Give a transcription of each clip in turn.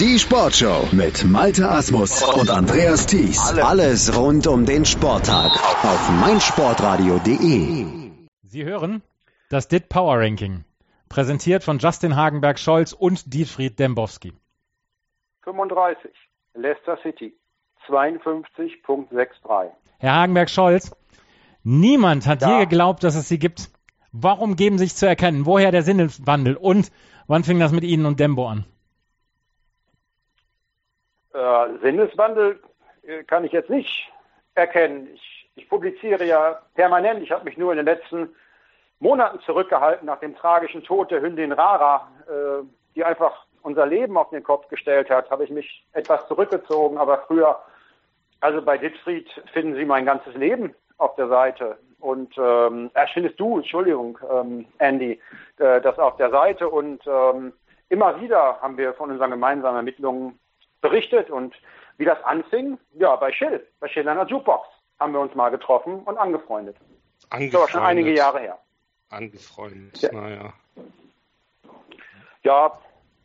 Die Sportshow mit Malte Asmus und Andreas Thies. Alles rund um den Sporttag auf meinsportradio.de. Sie hören das DIT Power Ranking, präsentiert von Justin Hagenberg-Scholz und Dietfried Dembowski. 35, Leicester City, 52.63. Herr Hagenberg-Scholz, niemand hat Ja. je geglaubt, dass es sie gibt. Warum geben sich zu erkennen? Woher der Sinneswandel? Und wann fing das mit Ihnen und Dembo an? Äh, Sinneswandel äh, kann ich jetzt nicht erkennen. Ich, ich publiziere ja permanent. Ich habe mich nur in den letzten Monaten zurückgehalten nach dem tragischen Tod der Hündin Rara, äh, die einfach unser Leben auf den Kopf gestellt hat. Habe ich mich etwas zurückgezogen, aber früher, also bei Dittfried finden Sie mein ganzes Leben auf der Seite. Und ähm, äh, findest du, Entschuldigung, ähm, Andy, äh, das auf der Seite. Und ähm, immer wieder haben wir von unseren gemeinsamen Ermittlungen berichtet und wie das anfing, ja, bei Schill, bei Schill an der Jukebox haben wir uns mal getroffen und angefreundet. Das ist aber Angefreundet. schon einige Jahre her. Angefreundet, Ja. naja. Ja,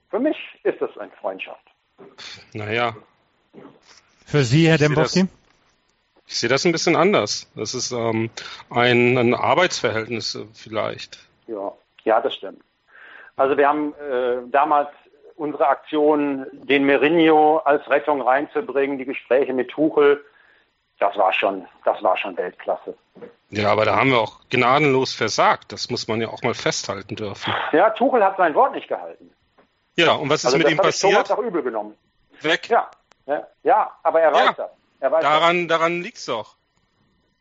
für mich ist es eine Freundschaft. Naja, Für Sie, Herr Dembowski? ich sehe das ein bisschen anders. Das ist ähm, ein, ein Arbeitsverhältnis äh, vielleicht. Ja, ja, das stimmt. Also wir haben äh, damals unsere Aktion, den Mourinho als Rettung reinzubringen, die Gespräche mit Tuchel, das war schon, das war schon Weltklasse. Ja, aber da haben wir auch gnadenlos versagt. Das muss man ja auch mal festhalten dürfen. Ja, Tuchel hat sein Wort nicht gehalten. Ja, und was ist Also mit das ihm ich Thomas passiert? auch übel genommen. Weg. Ja, ja, ja aber er weiß Ja. das. Er weiß Daran, daran liegt's doch.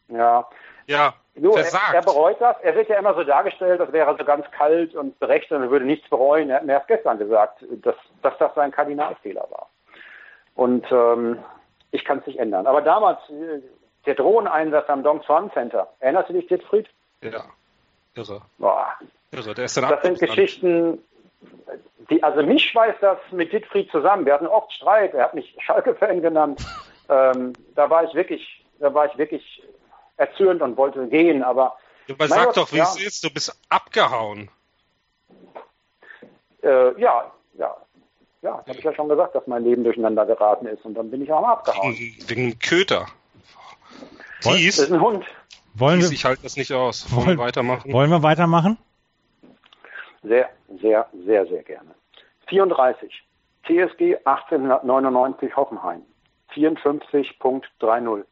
das. Ja. Ja, Nur, er, er bereut das. Er wird ja immer so dargestellt, als wäre so ganz kalt und berechnet und würde nichts bereuen. Er hat mir erst gestern gesagt, dass, dass das sein Kardinalfehler war. Und ähm, ich kann es nicht ändern. Aber damals, äh, der Drohneneinsatz am Dong Swan Center, erinnerst du dich, Dietfried? ja, irre. Boah, Irre. Der ist dann das sind. Geschichten, die, also mich schweißt das mit Dietfried zusammen. Wir hatten oft Streit. Er hat mich Schalke-Fan genannt. Ähm, da war ich wirklich, da war ich wirklich erzürnt und wollte gehen. Aber Mein sag Gott, doch, wie ja. es ist. Du bist abgehauen. äh, ja, ja, ja, habe ich ja schon gesagt, dass mein Leben durcheinander geraten ist. Und dann bin ich auch mal abgehauen. Wegen, wegen dem Köter. Woll- Das ist ein Hund. Wollen Thies, wir, ich halte das nicht aus. Wollen Wollen- wir weitermachen? wollen wir weitermachen? Sehr, sehr, sehr, sehr gerne. 34. TSG 1899 Hoffenheim. 54.30.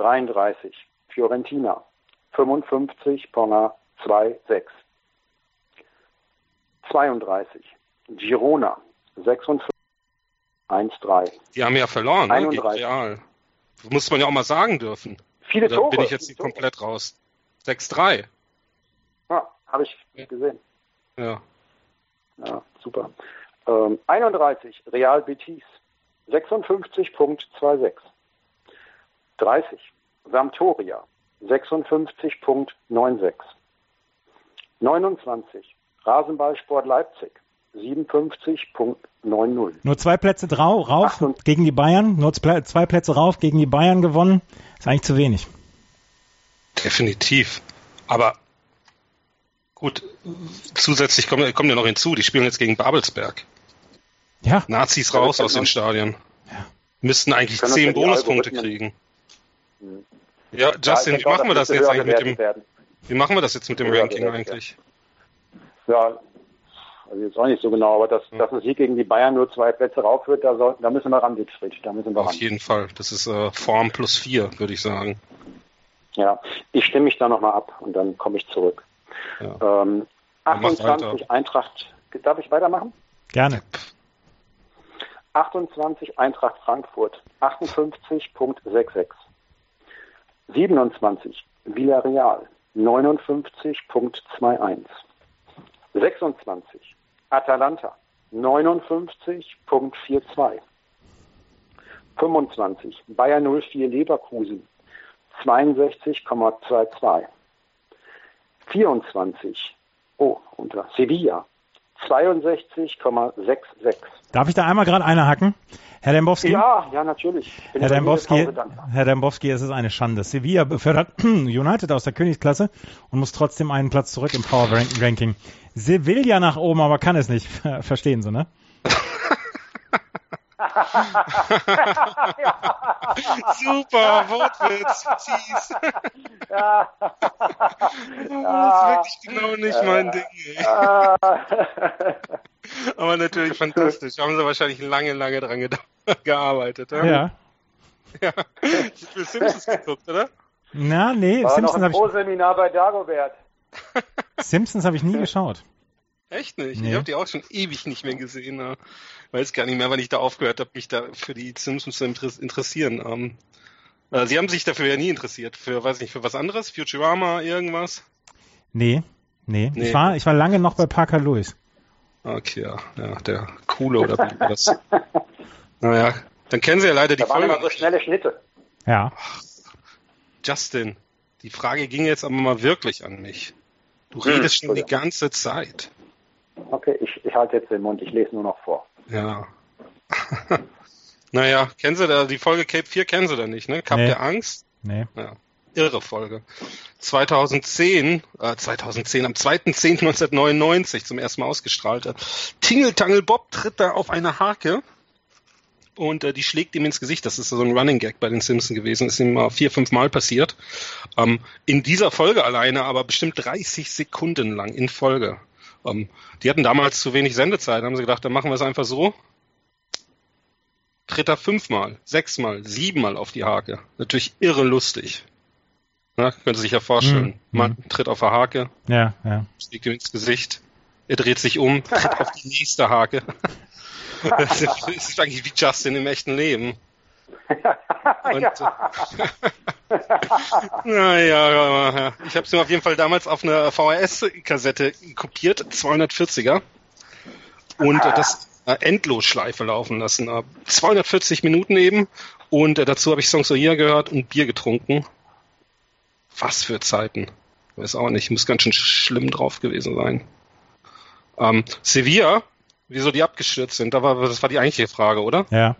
33. Fiorentina. 55, Ponga 2,6. 32. Girona. 56, 1,3. Die haben ja verloren, ne? Gegen 31. Real. Muss man ja auch mal sagen dürfen. Viele Da Tore. bin ich jetzt Tore. komplett raus. 6-3. Ja, habe ich gesehen. Ja. Ja, super. Ähm, 31, Real Betis, 56.26. 30, Sampdoria, 56.96. 29, Rasenballsport Leipzig, 57.90. Nur zwei Plätze drau, rauf Achtung. gegen die Bayern, nur zwei Plätze rauf gegen die Bayern gewonnen. Ist eigentlich zu wenig. Definitiv. Aber gut, zusätzlich kommt, kommt ja noch hinzu, die spielen jetzt gegen Babelsberg. Ja, Nazis Ja, raus aus den kennt Stadien. Müssten eigentlich zehn ja Bonuspunkte kriegen. Hm. Ja, Justin, Ja, wie machen wir das jetzt eigentlich mit dem, werden. wie machen wir das jetzt mit dem Höher Ranking eigentlich? Ja, also jetzt auch nicht so genau, aber dass, dass ein Sieg gegen die Bayern nur zwei Plätze raufführt, da, soll, da müssen wir ran, Dietfried. Da müssen wir Auf ran. jeden Fall. Das ist äh, Form plus vier, würde ich sagen. Ja, ich stimme mich da nochmal ab und dann komme ich zurück. Ja. Ähm, Dann mach 28 weiter. Eintracht, darf ich weitermachen? gerne. 28 Eintracht Frankfurt, 58.66. 27 Villarreal, 59.21. 26 Atalanta, 59.42. 25 Bayer 04 Leverkusen, 62,22. 24 oh, unter Sevilla, 62,66. Darf ich da einmal gerade eine hacken? Herr Dembowski? Ja, ja, natürlich. Bin Herr Dembowski. Herr Dembowski, es ist eine Schande. Sevilla befördert United aus der Königsklasse und muss trotzdem einen Platz zurück im Power Ranking. Sevilla nach oben, aber kann es nicht. Verstehen Sie, ne? Super, Wortwitz, Tease. ja. Das ist wirklich genau nicht mein Ding. Aber natürlich fantastisch. Haben sie wahrscheinlich lange, lange dran gearbeitet. Ja. Ja. ja. Du hast Simpsons geguckt, oder? Na, nee, War noch Simpsons ein habe ich, Pro-Seminar bei Dagobert. Simpsons hab ich nie geschaut. Echt nicht? Nee. Ich habe die auch schon ewig nicht mehr gesehen. Ja. Weiß gar nicht mehr, wann ich da aufgehört habe, mich da für die Simpsons zu inter- interessieren. Ähm, äh, Sie haben sich dafür ja nie interessiert. Für, weiß nicht, für was anderes? Futurama, irgendwas? Nee, nee. Nee. Ich, war, ich war lange noch bei Parker Lewis. Okay, ja, ja der coole oder wie war das? naja, dann kennen Sie ja leider die Da waren Folge. immer so schnelle Schnitte. Ja. Justin, die Frage ging jetzt aber mal wirklich an mich. Du Hm, redest schon die ganze Zeit. Okay, ich, ich halte jetzt den Mund, ich lese nur noch vor. Ja. naja, kennen Sie da, die Folge Cape 4 kennen Sie da nicht, ne? Cup Nee. der Angst? Nee. Ja. Irre Folge. 2010, äh, 2010, am 2.10.1999 zum ersten Mal ausgestrahlt. Tingle Tangle Bob tritt da auf eine Hake und äh, die schlägt ihm ins Gesicht. Das ist so ein Running Gag bei den Simpsons gewesen. Ist ihm mal vier, fünf Mal passiert. Ähm, in dieser Folge alleine aber bestimmt 30 Sekunden lang in Folge. Ähm, die hatten damals zu wenig Sendezeit. Haben sie gedacht, dann machen wir es einfach so. Tritt er fünfmal, sechsmal, siebenmal auf die Hake. Natürlich irre lustig. Na, können Sie sich ja vorstellen. Mhm. Man tritt auf der Hake, Ja, ja. schlägt ihm ins Gesicht. Er dreht sich um, tritt auf die nächste Hake. Das ist eigentlich wie Justin im echten Leben. Und, äh, naja, ja, ich habe es mir auf jeden Fall damals auf einer VHS-Kassette kopiert, 240er. Und äh, das äh, Endlosschleife laufen lassen. Äh, 240 Minuten eben. Und äh, dazu habe ich Songs of Year gehört und Bier getrunken. Was für Zeiten. Weiß auch nicht, muss ganz schön schlimm drauf gewesen sein. Ähm, Sevilla, wieso die abgestürzt sind, da war, das war die eigentliche Frage, oder? Ja.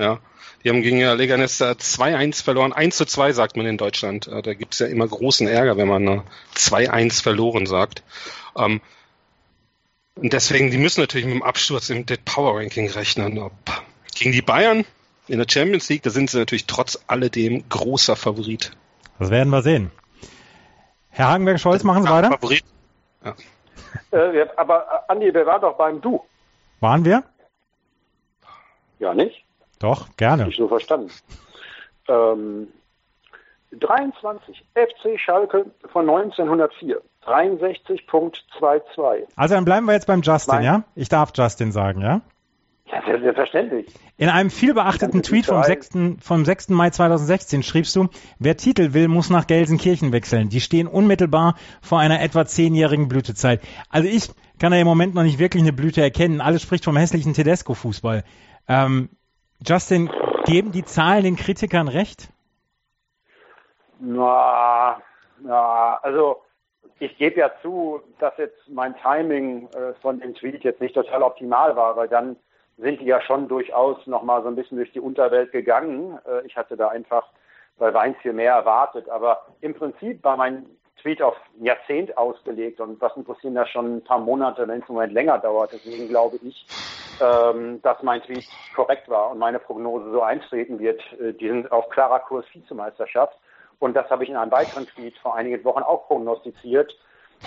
Ja. Die haben gegen äh, Leganes äh, 2-1 verloren. 1 zu 2 sagt man in Deutschland. Äh, da gibt's ja immer großen Ärger, wenn man äh, 2-1 verloren sagt. Ähm, und deswegen, die müssen natürlich mit dem Absturz im Dead Power Ranking rechnen. Ob, gegen die Bayern in der Champions League, da sind sie natürlich trotz alledem großer Favorit. Das werden wir sehen. Herr Hagenberg-Scholz, machen Sie weiter? Favorit. Äh, wir- aber äh, Andi, wir waren doch beim Du. Waren wir? Ja, nicht? Doch, gerne. Ich so verstanden. Ähm, 23. FC Schalke von 1904. 63.22. Also dann bleiben wir jetzt beim Justin, Nein. ja? Ich darf Justin sagen, ja? Ja, sehr- selbstverständlich. In einem vielbeachteten Tweet vom Michael. 6. vom 6. Mai 2016 schriebst du, wer Titel will, muss nach Gelsenkirchen wechseln. Die stehen unmittelbar vor einer etwa zehnjährigen Blütezeit. Also ich kann da im Moment noch nicht wirklich eine Blüte erkennen. Alles spricht vom hässlichen Tedesco-Fußball. Ähm, Justin, geben die Zahlen den Kritikern recht? Na, ja, also ich gebe ja zu, dass jetzt mein Timing äh, von dem Tweet jetzt nicht total optimal war, weil dann sind die ja schon durchaus nochmal so ein bisschen durch die Unterwelt gegangen. Äh, ich hatte da einfach bei Weins viel mehr erwartet, aber im Prinzip war mein Tweet auf ein Jahrzehnt ausgelegt und was interessieren das schon ein paar Monate, wenn es im Moment länger dauert. Deswegen glaube ich, ähm, dass mein Tweet korrekt war und meine Prognose so eintreten wird. Äh, die sind auf klarer Kurs Vizemeisterschaft. Und das habe ich in einem weiteren Tweet vor einigen Wochen auch prognostiziert.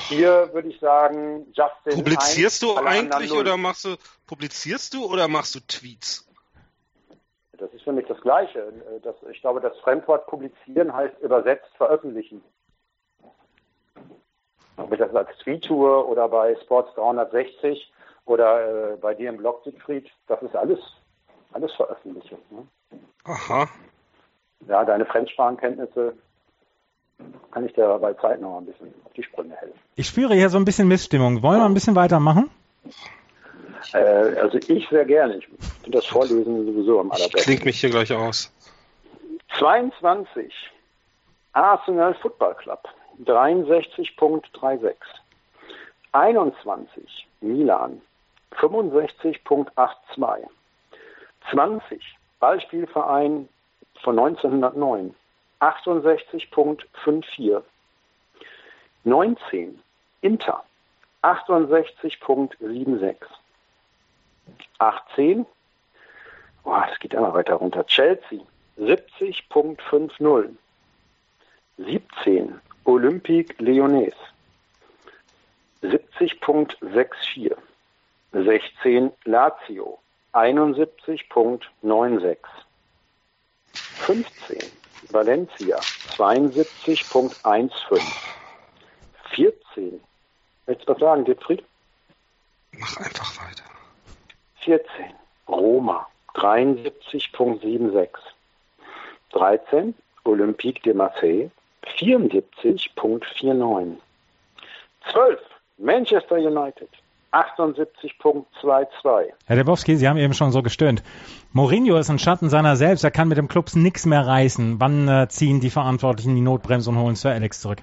Hier würde ich sagen, Justin. Publizierst eins, du alle anderen eigentlich oder machst du, publizierst du oder machst du Tweets? Das ist für mich das Gleiche. Äh, Das, ich glaube, das Fremdwort publizieren heißt übersetzt veröffentlichen. Ob ich das als Tweet tue oder bei Sports 360 oder äh, bei dir im Blog, Siegfried, das ist alles, alles Veröffentlichung. Ne? Aha. Ja, deine Fremdsprachenkenntnisse kann ich dir bei Zeit noch ein bisschen auf die Sprünge helfen. Ich spüre hier so ein bisschen Missstimmung. Wollen wir ein bisschen weitermachen? Äh, also ich sehr gerne. Ich finde das Vorlesen sowieso am Ich allerbesten. klinge mich hier gleich aus. 22. Arsenal Football Club 63.36. 21. Milan 65.82. 20. Ballspielverein von 1909 68.54. 19. Inter 68.76. 18. Oh, Boah, es geht immer weiter runter. Chelsea 70.50. 17 Olympique Lyonnais 70.64. 16 Lazio 71.96. 15 Valencia 72.15. 14. Willst du was sagen, Dietfried? Mach einfach weiter. 14 Roma 73.76. 13 Olympique de Marseille 74.49. 12 Manchester United 78.22. Herr Debowski, Sie haben eben schon so gestöhnt. Mourinho ist ein Schatten seiner selbst. Er kann mit dem Clubs nichts mehr reißen. Wann äh, ziehen die Verantwortlichen die Notbremse und holen Sir Alex zurück?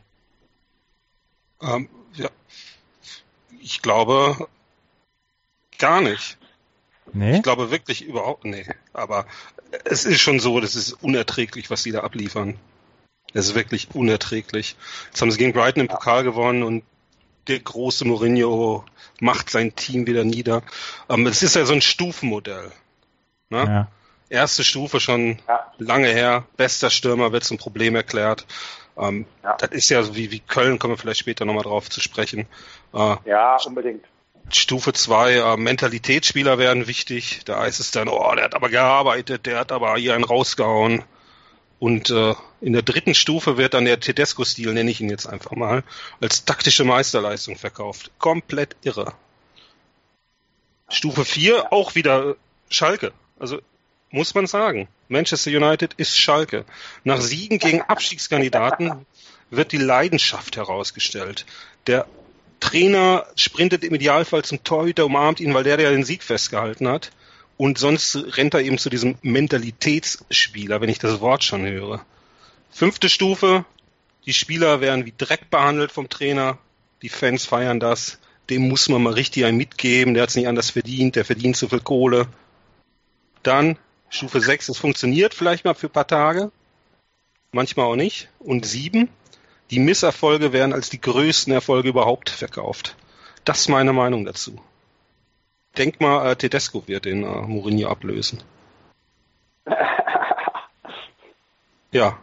Ähm, ja. Ich glaube gar nicht. Nee? Ich glaube wirklich überhaupt, nee. Aber es ist schon so, das ist unerträglich, was sie da abliefern. Es ist wirklich unerträglich. Jetzt haben sie gegen Brighton im Pokal gewonnen und der große Mourinho macht sein Team wieder nieder. Ähm, es ist ja so ein Stufenmodell. Ne? Ja. Erste Stufe schon Ja. lange her. Bester Stürmer wird zum Problem erklärt. Ähm, Ja. Das ist ja so wie, wie Köln, kommen wir vielleicht später nochmal drauf zu sprechen. Äh, Ja, unbedingt. Stufe 2, äh, Mentalitätsspieler werden wichtig. Da heißt es dann, oh, der hat aber gearbeitet, der hat aber hier einen rausgehauen. Und äh, in der dritten Stufe wird dann der Tedesco-Stil, nenne ich ihn jetzt einfach mal, als taktische Meisterleistung verkauft. Komplett irre. Stufe 4 auch wieder Schalke. Also muss man sagen, Manchester United ist Schalke. Nach Siegen gegen Abstiegskandidaten wird die Leidenschaft herausgestellt. Der Trainer sprintet im Idealfall zum Torhüter, umarmt ihn, weil der, der den Sieg festgehalten hat. Und sonst rennt er eben zu diesem Mentalitätsspieler, wenn ich das Wort schon höre. Fünfte Stufe, die Spieler werden wie Dreck behandelt vom Trainer. Die Fans feiern das. Dem muss man mal richtig einen mitgeben. Der hat es nicht anders verdient. Der verdient zu viel Kohle. Dann Stufe 6, es funktioniert vielleicht mal für ein paar Tage. Manchmal auch nicht. Und sieben, die Misserfolge werden als die größten Erfolge überhaupt verkauft. Das ist meine Meinung dazu. Denk mal, äh, Tedesco wird den äh, Mourinho ablösen. Ja.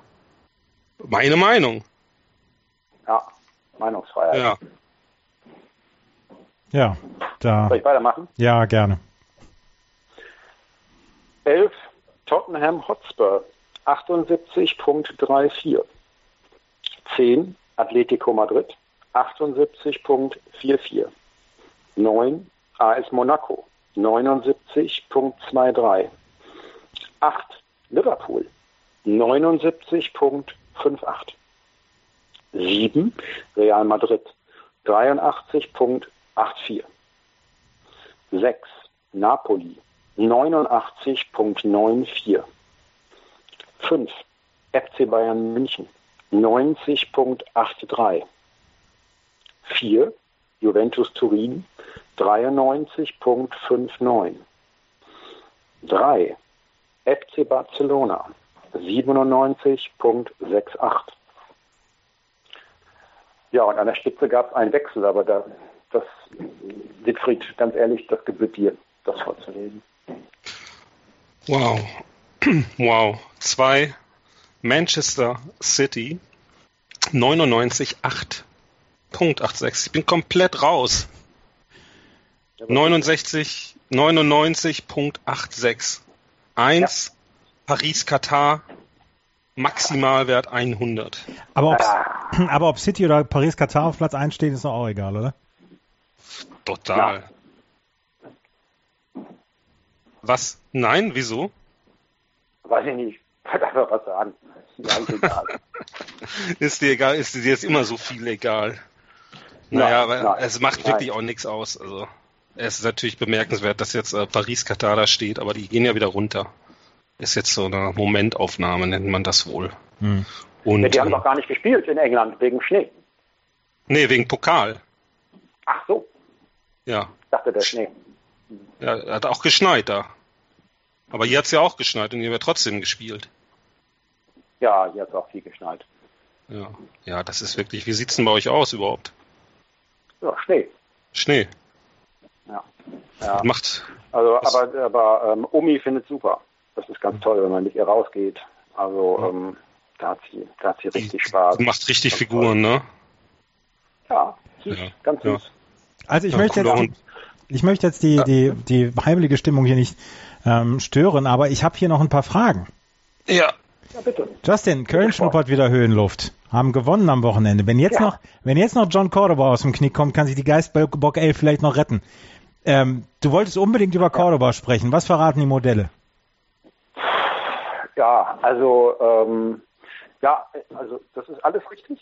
Meine Meinung. Ja, Meinungsfreiheit. Ja. Ja, da. Soll ich weitermachen? Ja, gerne. 11 Tottenham Hotspur 78.34. 10 Atletico Madrid 78.44. 9 AS Monaco 79.23. 8 Liverpool 79.58. 7 Real Madrid 83.84. 6 Napoli 89.94. 5 FC Bayern München 90.83. 4 Juventus Turin 93.59. 3 FC Barcelona 97.68. Ja, und an der Spitze gab es einen Wechsel, aber da, das, Siegfried, ganz ehrlich, das gebührt dir, das vorzulesen. Wow. Wow. Zwei Manchester City 99,8.86. Ich bin komplett raus. 69, 99.86. Eins, Paris, Katar, Maximalwert 100. Aber ob, aber ob City oder Paris Katar auf Platz 1 steht, ist doch auch egal, oder? Total. Was? Nein, wieso? Weiß ich nicht, ich wollte einfach was sagen. Ist mir eigentlich egal. Ist dir egal, ist dir jetzt immer so viel egal? Naja, Nein, aber nein, es macht nein. wirklich auch nichts aus. Also es ist natürlich bemerkenswert, dass jetzt äh, Paris Katar da steht, aber die gehen ja wieder runter. Ist jetzt so eine Momentaufnahme, nennt man das wohl. Hm. Und Ja, die haben ähm, doch gar nicht gespielt in England wegen Schnee. nee, wegen Pokal. Ach so, Ja. ich dachte der Schnee. ja, hat auch geschneit da. Aber hier hat's ja auch geschneit und hier wird trotzdem gespielt. Ja, hier hat es auch viel geschneit. Ja. ja, das ist wirklich. Wie sieht's denn bei euch aus überhaupt? Ja, Schnee. Schnee. Ja. ja. Macht. Also, aber, aber ähm, Omi findet super. das ist ganz toll, wenn man mit ihr rausgeht. Also ähm, da hat sie, da hat sie richtig Spaß. Du machst richtig Figuren, ne? Ja, süß, ja. ganz süß. Ja. Also ich ja, möchte jetzt, ich möchte jetzt die, die, die heimelige Stimmung hier nicht ähm, stören, aber ich habe hier noch ein paar Fragen. Ja. Ja, bitte. Justin, Köln schnuppert wieder Höhenluft. Haben gewonnen am Wochenende. Wenn jetzt ja. noch, wenn jetzt noch John Cordoba aus dem Knick kommt, kann sich die Geistbock 11 vielleicht noch retten. Ähm, du wolltest unbedingt über Cordoba sprechen. Was verraten die Modelle? Ja, also ähm, ja, also das ist alles richtig.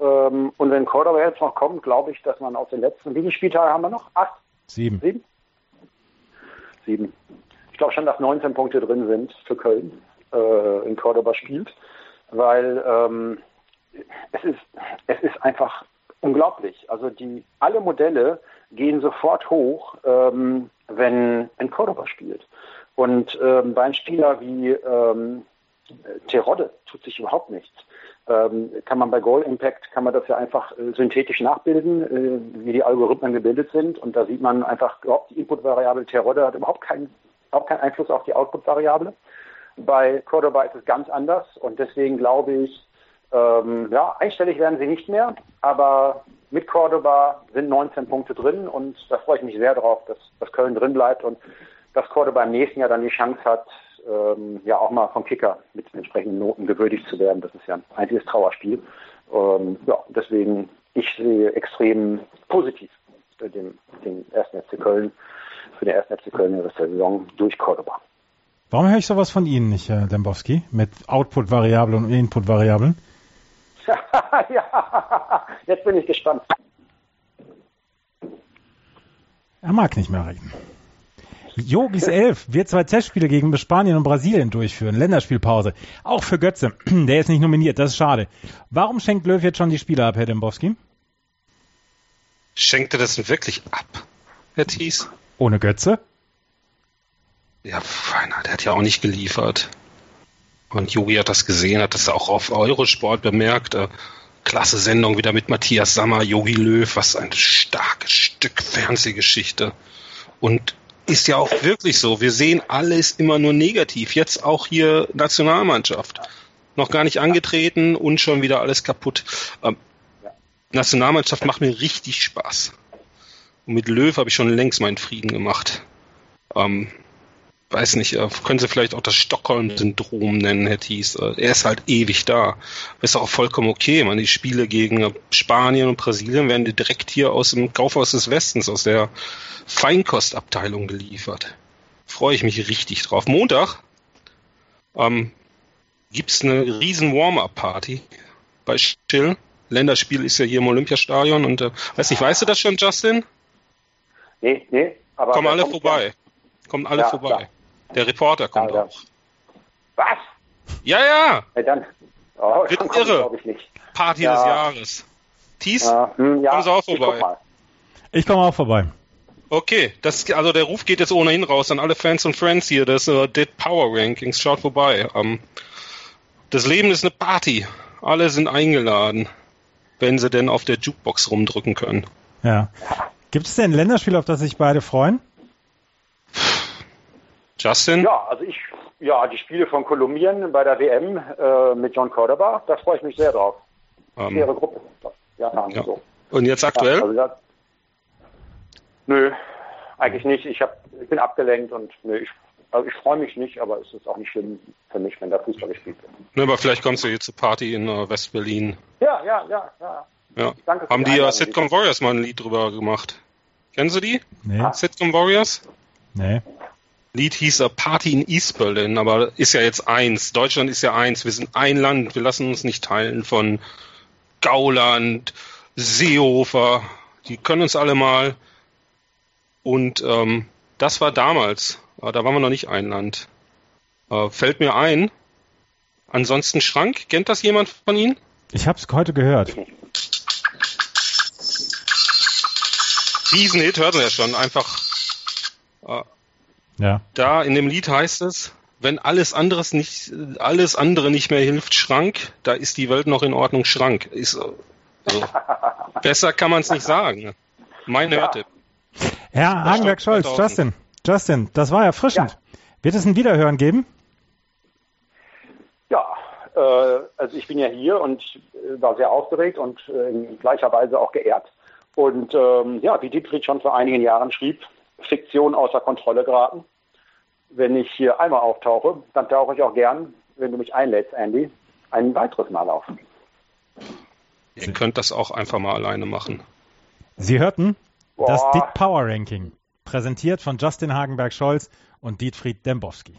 Ähm, und wenn Cordoba jetzt noch kommt, glaube ich, dass man auf den letzten, wie viele Spieltage haben wir noch? Acht? Sieben. Sieben? Sieben. Ich glaube schon, dass 19 Punkte drin sind für Köln äh, in Cordoba spielt, weil ähm, es ist es ist einfach unglaublich. Also die alle Modelle gehen sofort hoch, ähm, wenn wenn Cordoba spielt. Und ähm, bei einem Spieler wie ähm, Terodde tut sich überhaupt nichts. Ähm, kann man bei Goal Impact, kann man das ja einfach äh, synthetisch nachbilden, äh, wie die Algorithmen gebildet sind. Und da sieht man einfach, überhaupt die Input-Variable Terodde hat überhaupt keinen, überhaupt keinen Einfluss auf die Output-Variable. Bei Cordoba ist es ganz anders und deswegen glaube ich, ähm, ja, einstellig werden sie nicht mehr, aber mit Cordoba sind 19 Punkte drin und da freue ich mich sehr drauf, dass, dass Köln drin bleibt und dass Cordoba im nächsten Jahr dann die Chance hat, ähm, ja auch mal vom Kicker mit entsprechenden Noten gewürdigt zu werden. Das ist ja ein einziges Trauerspiel. Ähm, ja, deswegen, ich sehe extrem positiv den, den ersten FC Köln, für den ersten FC Köln in der Saison durch Cordoba. Warum höre ich sowas von Ihnen nicht, Herr Dembowski, mit Output-Variablen und Input-Variablen? ja, jetzt bin ich gespannt. Er mag nicht mehr reden. Yogis 11 wird zwei Testspiele gegen Spanien und Brasilien durchführen. Länderspielpause. Auch für Götze. Der ist nicht nominiert. Das ist schade. Warum schenkt Löw jetzt schon die Spiele ab, Herr Dembowski? Schenkt er das wirklich ab, Herr Thies? Ohne Götze? Ja, feiner, der hat ja auch nicht geliefert. Und Jogi hat das gesehen, hat das auch auf Eurosport bemerkt. Äh, klasse Sendung wieder mit Matthias Sammer, Yogi Löw, was ein starkes Stück Fernsehgeschichte. Und ist ja auch wirklich so. Wir sehen alles immer nur negativ. Jetzt auch hier Nationalmannschaft. Noch gar nicht angetreten und schon wieder alles kaputt. Ähm, Nationalmannschaft macht mir richtig Spaß. Und mit Löw habe ich schon längst meinen Frieden gemacht. Ähm, weiß nicht, äh, können Sie vielleicht auch das Stockholm-Syndrom nennen, Herr Thies. Äh, er ist halt ewig da. Ist auch vollkommen okay. Man, die Spiele gegen Spanien und Brasilien werden direkt hier aus dem Kaufhaus des Westens, aus der Feinkostabteilung geliefert. Freue ich mich richtig drauf. Montag ähm, gibt's eine riesen Warm-Up-Party bei Schill. Länderspiel ist ja hier im Olympiastadion und äh, weiß nicht, weißt du das schon, Justin? Nee, nee. Aber Kommen alle vorbei. Ja. Kommen alle ja, vorbei. Klar. Der Reporter kommt ja, auch. Was? Ja, ja. ja dann. Oh, Wird irre. Ich nicht. Party ja. des Jahres. Thies, ja, hm, ja, kommen Sie auch vorbei. Ich, komme auch vorbei. Okay, das, also der Ruf geht jetzt ohnehin raus an alle Fans und Friends hier Das uh, Dead Power Rankings. Schaut vorbei. Um, ähm, das Leben ist eine Party. Alle sind eingeladen, wenn sie denn auf der Jukebox rumdrücken können. Ja. Gibt es denn ein Länderspiel, auf das sich beide freuen? Justin? Ja, also ich, ja, die Spiele von Kolumbien bei der WM äh, mit John Cordoba, da freue ich mich sehr drauf. Um, Schwere Gruppe. Japan, ja. so. Und jetzt aktuell? Ja, also das, nö, eigentlich nicht. Ich, hab, ich bin abgelenkt und nö, ich, also ich freue mich nicht, aber es ist auch nicht schlimm für mich, wenn da Fußball gespielt wird. Nö, aber vielleicht kommst du jetzt zur Party in uh, West-Berlin. Ja, ja, ja, ja. ja. Danke Haben die ja Sitcom Warriors mal ein Lied drüber gemacht? Kennen Sie die? Nee. Sitcom Warriors? Nee. Lied hieß A Party in East Berlin, aber ist ja jetzt eins. Deutschland ist ja eins. Wir sind ein Land. Wir lassen uns nicht teilen von Gauland, Seehofer. Die können uns alle mal. Und ähm, das war damals. Da waren wir noch nicht ein Land. Äh, fällt mir ein. Ansonsten Schrank. Kennt das jemand von Ihnen? Ich habe es heute gehört. Riesenhit, hört man ja schon. Einfach äh, ja. Da in dem Lied heißt es, wenn alles anderes nicht, alles andere nicht mehr hilft, Schrank, da ist die Welt noch in Ordnung, Schrank. Ist, also, besser kann man es nicht sagen. Mein ja. Hörtipp. Herr Hagenberg-Scholz, Justin, Justin, das war erfrischend. Ja. Wird es ein Wiederhören geben? Äh, also ich bin ja hier und äh, war sehr aufgeregt und äh, in gleicher Weise auch geehrt. Und ähm, ja, wie Dietfried schon vor einigen Jahren schrieb, Fiktion außer Kontrolle geraten. Wenn ich hier einmal auftauche, dann tauche ich auch gern, wenn du mich einlädst, Andy, ein weiteres Mal auf. Ihr könnt das auch einfach mal alleine machen. Sie hörten Boah. das Dick Power Ranking, präsentiert von Justin Hagenberg-Scholz und Dietfried Dembowski.